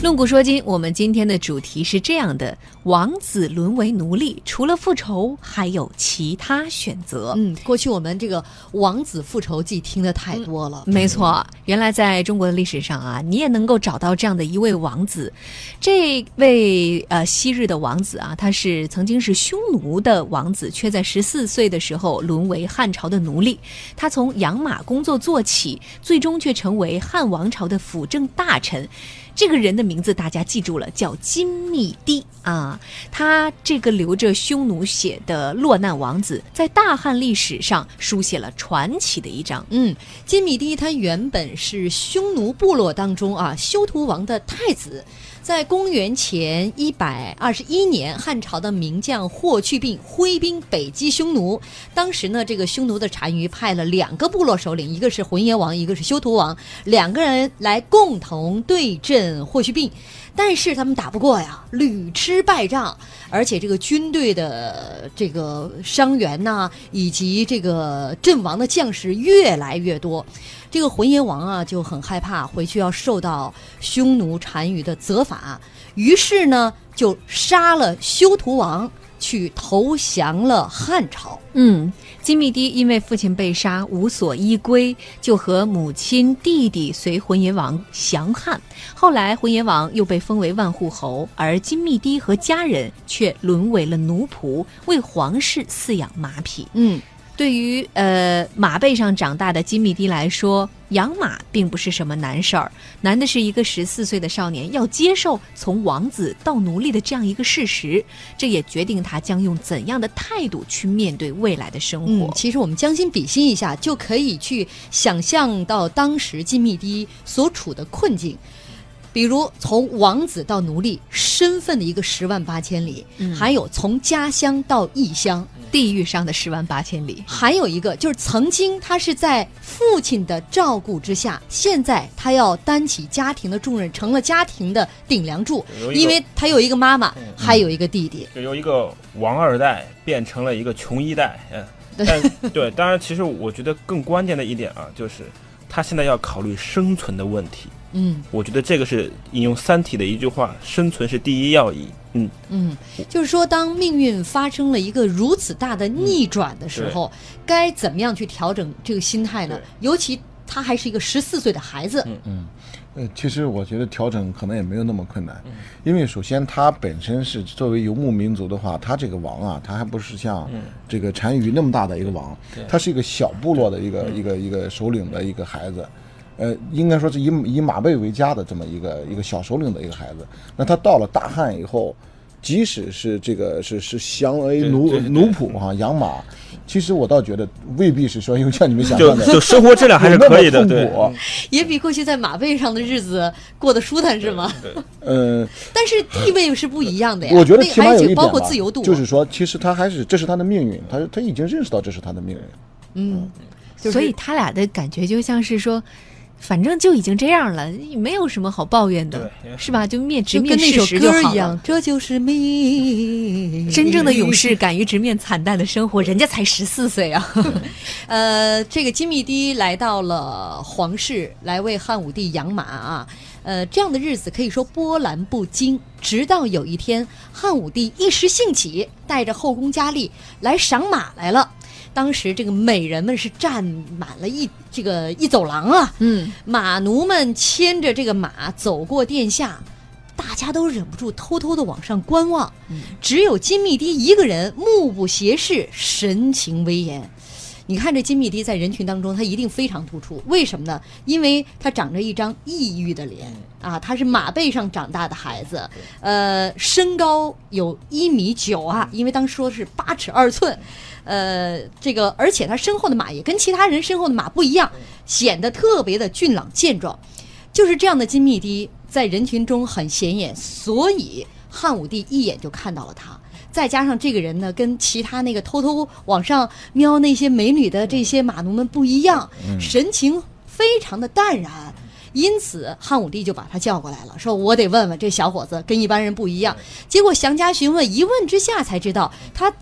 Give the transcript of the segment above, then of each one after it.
论古说今，我们今天的主题是这样的：王子沦为奴隶，除了复仇，还有其他选择。嗯，过去我们这个王子复仇记听的太多了。没错，原来在中国的历史上啊，你也能够找到这样的一位王子。这位呃昔日的王子啊，他是曾经是匈奴的王子，却在十四岁的时候沦为汉朝的奴隶。他从养马工作做起，最终却成为汉王朝的辅政大臣。这个人的名字大家记住了，叫金密帝啊。他这个留着匈奴血的落难王子，在大汉历史上书写了传奇的一章。嗯，金密帝他原本是匈奴部落当中啊修图王的太子。在公元前一百二十一年，汉朝的名将霍去病挥兵北击匈奴。当时呢，这个匈奴的单于派了两个部落首领，一个是浑邪王，一个是修图王，两个人来共同对阵霍去病。但是他们打不过呀，屡吃败仗，而且这个军队的这个伤员呐，以及这个阵亡的将士越来越多，这个浑邪王啊就很害怕，回去要受到匈奴单于的责罚，于是呢就杀了修图王。去投降了汉朝。嗯，金密迪因为父亲被杀，无所依归，就和母亲、弟弟随浑邪王降汉。后来，浑邪王又被封为万户侯，而金密迪和家人却沦为了奴仆，为皇室饲养马匹。嗯。对于呃马背上长大的金密迪来说，养马并不是什么难事儿，难的是一个十四岁的少年要接受从王子到奴隶的这样一个事实，这也决定他将用怎样的态度去面对未来的生活。其实我们将心比心一下，就可以去想象到当时金密迪所处的困境。比如从王子到奴隶，身份的一个十万八千里；还有从家乡到异乡，地域上的十万八千里；还有一个就是曾经他是在父亲的照顾之下，现在他要担起家庭的重任，成了家庭的顶梁柱，因为他有一个妈妈，还有一个弟弟，就由一个王二代变成了一个穷一代。嗯，但 对，当然，其实我觉得更关键的一点啊，就是他现在要考虑生存的问题。嗯，我觉得这个是引用《三体》的一句话：“生存是第一要义。”嗯。嗯，就是说，当命运发生了一个如此大的逆转的时候，该怎么样去调整这个心态呢？尤其他还是一个十四岁的孩子。嗯。嗯，呃，其实我觉得调整可能也没有那么困难，因为首先他本身是作为游牧民族的话，他这个王啊，他还不是像这个单于那么大的一个王，他是一个小部落的一个一个一个首领的一个孩子。呃，应该说是以以马背为家的这么一个一个小首领的一个孩子，那他到了大汉以后，即使是这个是是降为奴奴仆哈养马，其实我倒觉得未必是说，因为像你们想象的，就生活质量还是可以的，对，也比过去在马背上的日子过得舒坦是吗？呃，但是地位是不一样的呀。我觉得起码有一点包括自由度，就是说，其实他还是这是他的命运，他他已经认识到这是他的命运。嗯，所以他俩的感觉就像是说。反正就已经这样了，没有什么好抱怨的，是吧？就面直面事实就好了。这就是命。真正的勇士敢于直面惨淡的生活，人家才十四岁啊。呃，这个金密迪来到了皇室，来为汉武帝养马啊。呃，这样的日子可以说波澜不惊。直到有一天，汉武帝一时兴起，带着后宫佳丽来赏马来了。当时这个美人们是站满了一这个一走廊啊，嗯，马奴们牵着这个马走过殿下，大家都忍不住偷偷的往上观望，只有金密迪一个人目不斜视，神情威严。你看这金密迪在人群当中，他一定非常突出。为什么呢？因为他长着一张抑郁的脸啊，他是马背上长大的孩子，呃，身高有一米九啊，因为当时说是八尺二寸，呃，这个而且他身后的马也跟其他人身后的马不一样，显得特别的俊朗健壮。就是这样的金密迪在人群中很显眼，所以汉武帝一眼就看到了他。再加上这个人呢，跟其他那个偷偷往上瞄那些美女的这些马奴们不一样，神情非常的淡然，因此汉武帝就把他叫过来了，说我得问问这小伙子跟一般人不一样。结果详加询问，一问之下才知道他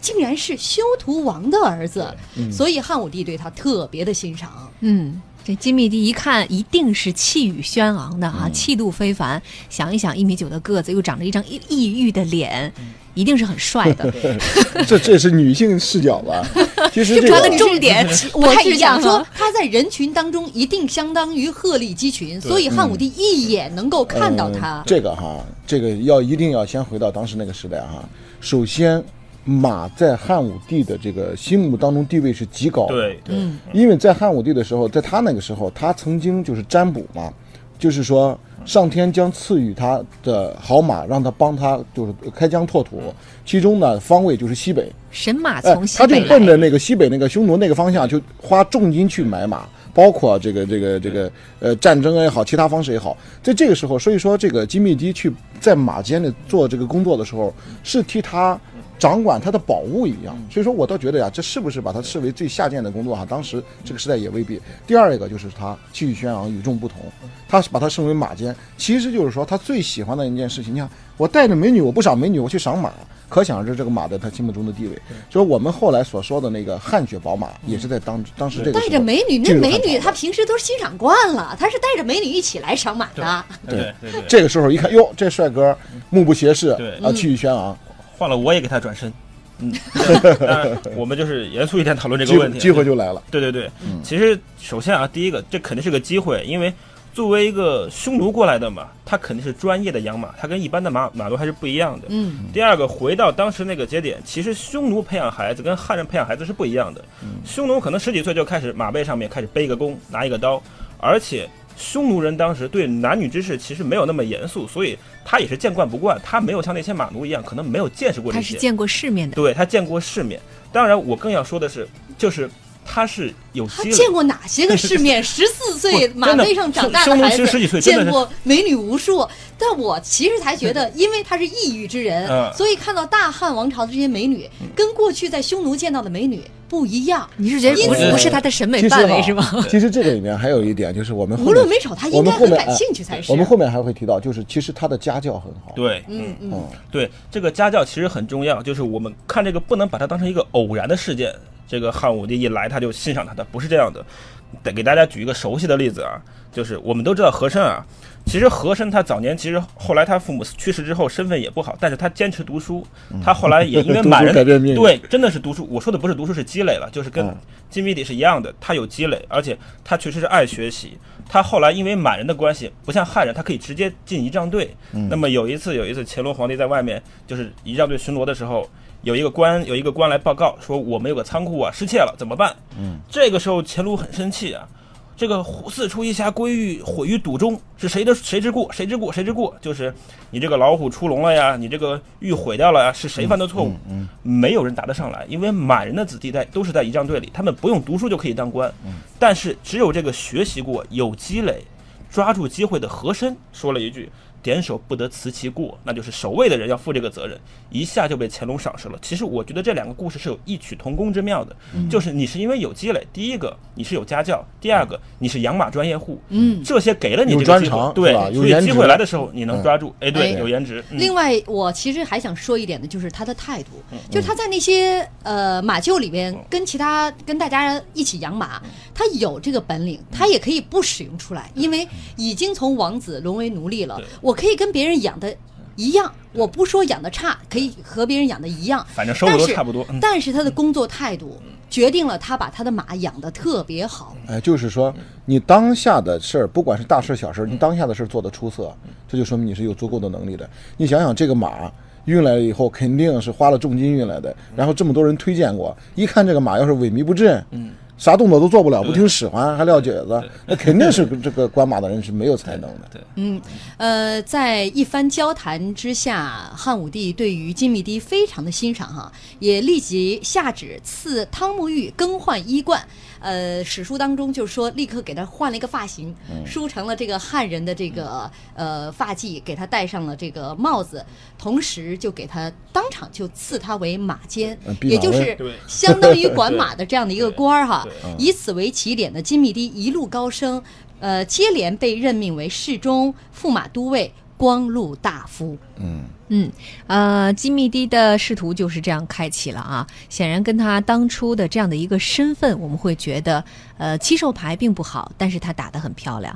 竟然是修图王的儿子，所以汉武帝对他特别的欣赏。嗯，这金密帝一看，一定是气宇轩昂的啊，气度非凡。想一想，一米九的个子，又长着一张抑抑郁的脸，一定是很帅的。这这是女性视角吧？其实这他的个重点 不我太一样是想说啊。，他在人群当中一定相当于鹤立鸡群，所以汉武帝一眼能够看到他嗯。这个哈，这个要一定要先回到当时那个时代哈。首先，马在汉武帝的这个心目当中地位是极高的。对对，因为在汉武帝的时候，在他那个时候，他曾经就是占卜嘛，就是说上天将赐予他的好马，让他帮他就是开疆拓土，其中呢方位就是西北，神马哎从，西他就，奔着那个西北那个匈奴那个方向，就花重金去买马，包括这个这个这个呃战争也好，其他方式也好，在这个时候，所以说这个金密帝去在马间里做这个工作的时候，是替他掌管他的宝物一样。所以说我倒觉得呀，这是不是把它视为最下贱的工作哈？当时这个时代也未必。第二一个就是他气宇轩昂，与众不同，他把他升为马监，其实就是说他最喜欢的一件事情。你看，我带着美女，我不赏美女，我去赏马。可想而知，这个马在他心目中的地位，所以我们后来所说的那个汗血宝马，也是在当当时这个带时候着美女，那美女她平时都是欣赏惯了，她是带着美女一起来赏马的。对对对，这个时候一看，哟，这帅哥目不斜视，啊，气宇轩昂，换了我也给他转身。嗯，我们就是严肃一点讨论这个问题。机会就来了。对对对，其实首先啊，第一个这肯定是个机会，因为作为一个匈奴过来的嘛，他肯定是专业的养马，他跟一般的马马奴还是不一样的。嗯，第二个，回到当时那个节点，其实匈奴培养孩子跟汉人培养孩子是不一样的。匈奴可能十几岁就开始马背上面开始背一个弓，拿一个刀，而且匈奴人当时对男女之事其实没有那么严肃，所以他也是见惯不惯，他没有像那些马奴一样，可能没有见识过这些。他是见过世面的。对他见过世面。当然，我更要说的是，就是他是有。他见过哪些个世面？十四岁马背上长大的孩子见过美女无数。但我其实才觉得，因为他是异域之人，嗯所以看到大汉王朝的这些美女，跟过去在匈奴见到的美女不一样。你是觉得不因是此不是他的审美范围是吗？其实这个里面还有一点，就是我们无论美丑，他应该很感兴趣才是。我们后面还会提到，就是其实他的家教很好。对，嗯嗯，嗯，对，这个家教其实很重要，就是我们看这个不能把它当成一个偶然的事件。这个汉武帝一来他就欣赏他的，不是这样的。得给大家举一个熟悉的例子啊，就是我们都知道和珅啊，其实和珅他早年其实后来他父母去世之后身份也不好，但是他坚持读书，他后来也因为 满人改变命运对，真的是读书。我说的不是读书是积累了，就是跟嗯金密底是一样的，他有积累，而且他确实是爱学习。他后来因为满人的关系，不像汉人，他可以直接进仪仗队。那么有一次，有一次乾隆皇帝在外面就是仪仗队巡逻的时候，有一个官有一个官来报告说我们有个仓库啊失窃了，怎么办？嗯，这个时候乾隆很生气啊。这个四出一匣归于毁于赌中，是谁的谁之过？谁之过？谁之过？就是你这个老虎出笼了呀，你这个玉毁掉了呀，是谁犯的错误？没有人答得上来，因为满人的子弟在都是在仪仗队里，他们不用读书就可以当官，但是只有这个学习过、有积累、抓住机会的和珅说了一句。点手不得辞其过，那就是守卫的人要负这个责任，一下就被乾隆赏识了。其实我觉得这两个故事是有异曲同工之妙的，就是你是因为有积累，第一个你是有家教，第二个你是养马专业户，嗯，这些给了你这个机会，专对，所以机会来的时候你能嗯抓住，哎，对，哎。有颜值。嗯。另外，我其实还想说一点的，就是他的态度，就是他在那些呃马厩里边跟其他跟大家一起养马，他有这个本领，他也可以不使用出来，因为已经从王子沦为奴隶了对，我可以跟别人养的一样，我不说养的差，可以和别人养的一样，反正收入都差不多。嗯但是他的工作态度决定了他把他的马养得特别好。哎，就是说你当下的事儿，不管是大事小事，你当下的事儿做得出色，这就说明你是有足够的能力的。你想想，这个马运来了以后，肯定是花了重金运来的，然后这么多人推荐过，一看这个马要是萎靡不振，嗯。啥动作都做不了，不听使唤，还撂蹶子，那肯定是这个管马的人是没有才能的。嗯，呃，在一番交谈之下，汉武帝对于金密帝非常的欣赏哈，也立即下旨赐汤沐浴更换衣冠。呃，史书当中就是说，立刻给他换了一个发型，梳成了这个汉人的这个呃发髻，给他戴上了这个帽子，同时就给他当场就赐他为马监也就是相当于管马的这样的一个 官儿哈。以此为起点的金密迪一路高升，呃，接连被任命为侍中、驸马都尉、光禄大夫。嗯，嗯，呃，金密迪的仕途就是这样开启了啊。显然，跟他当初的这样的一个身份，我们会觉得，呃，七手牌并不好，但是他打得很漂亮。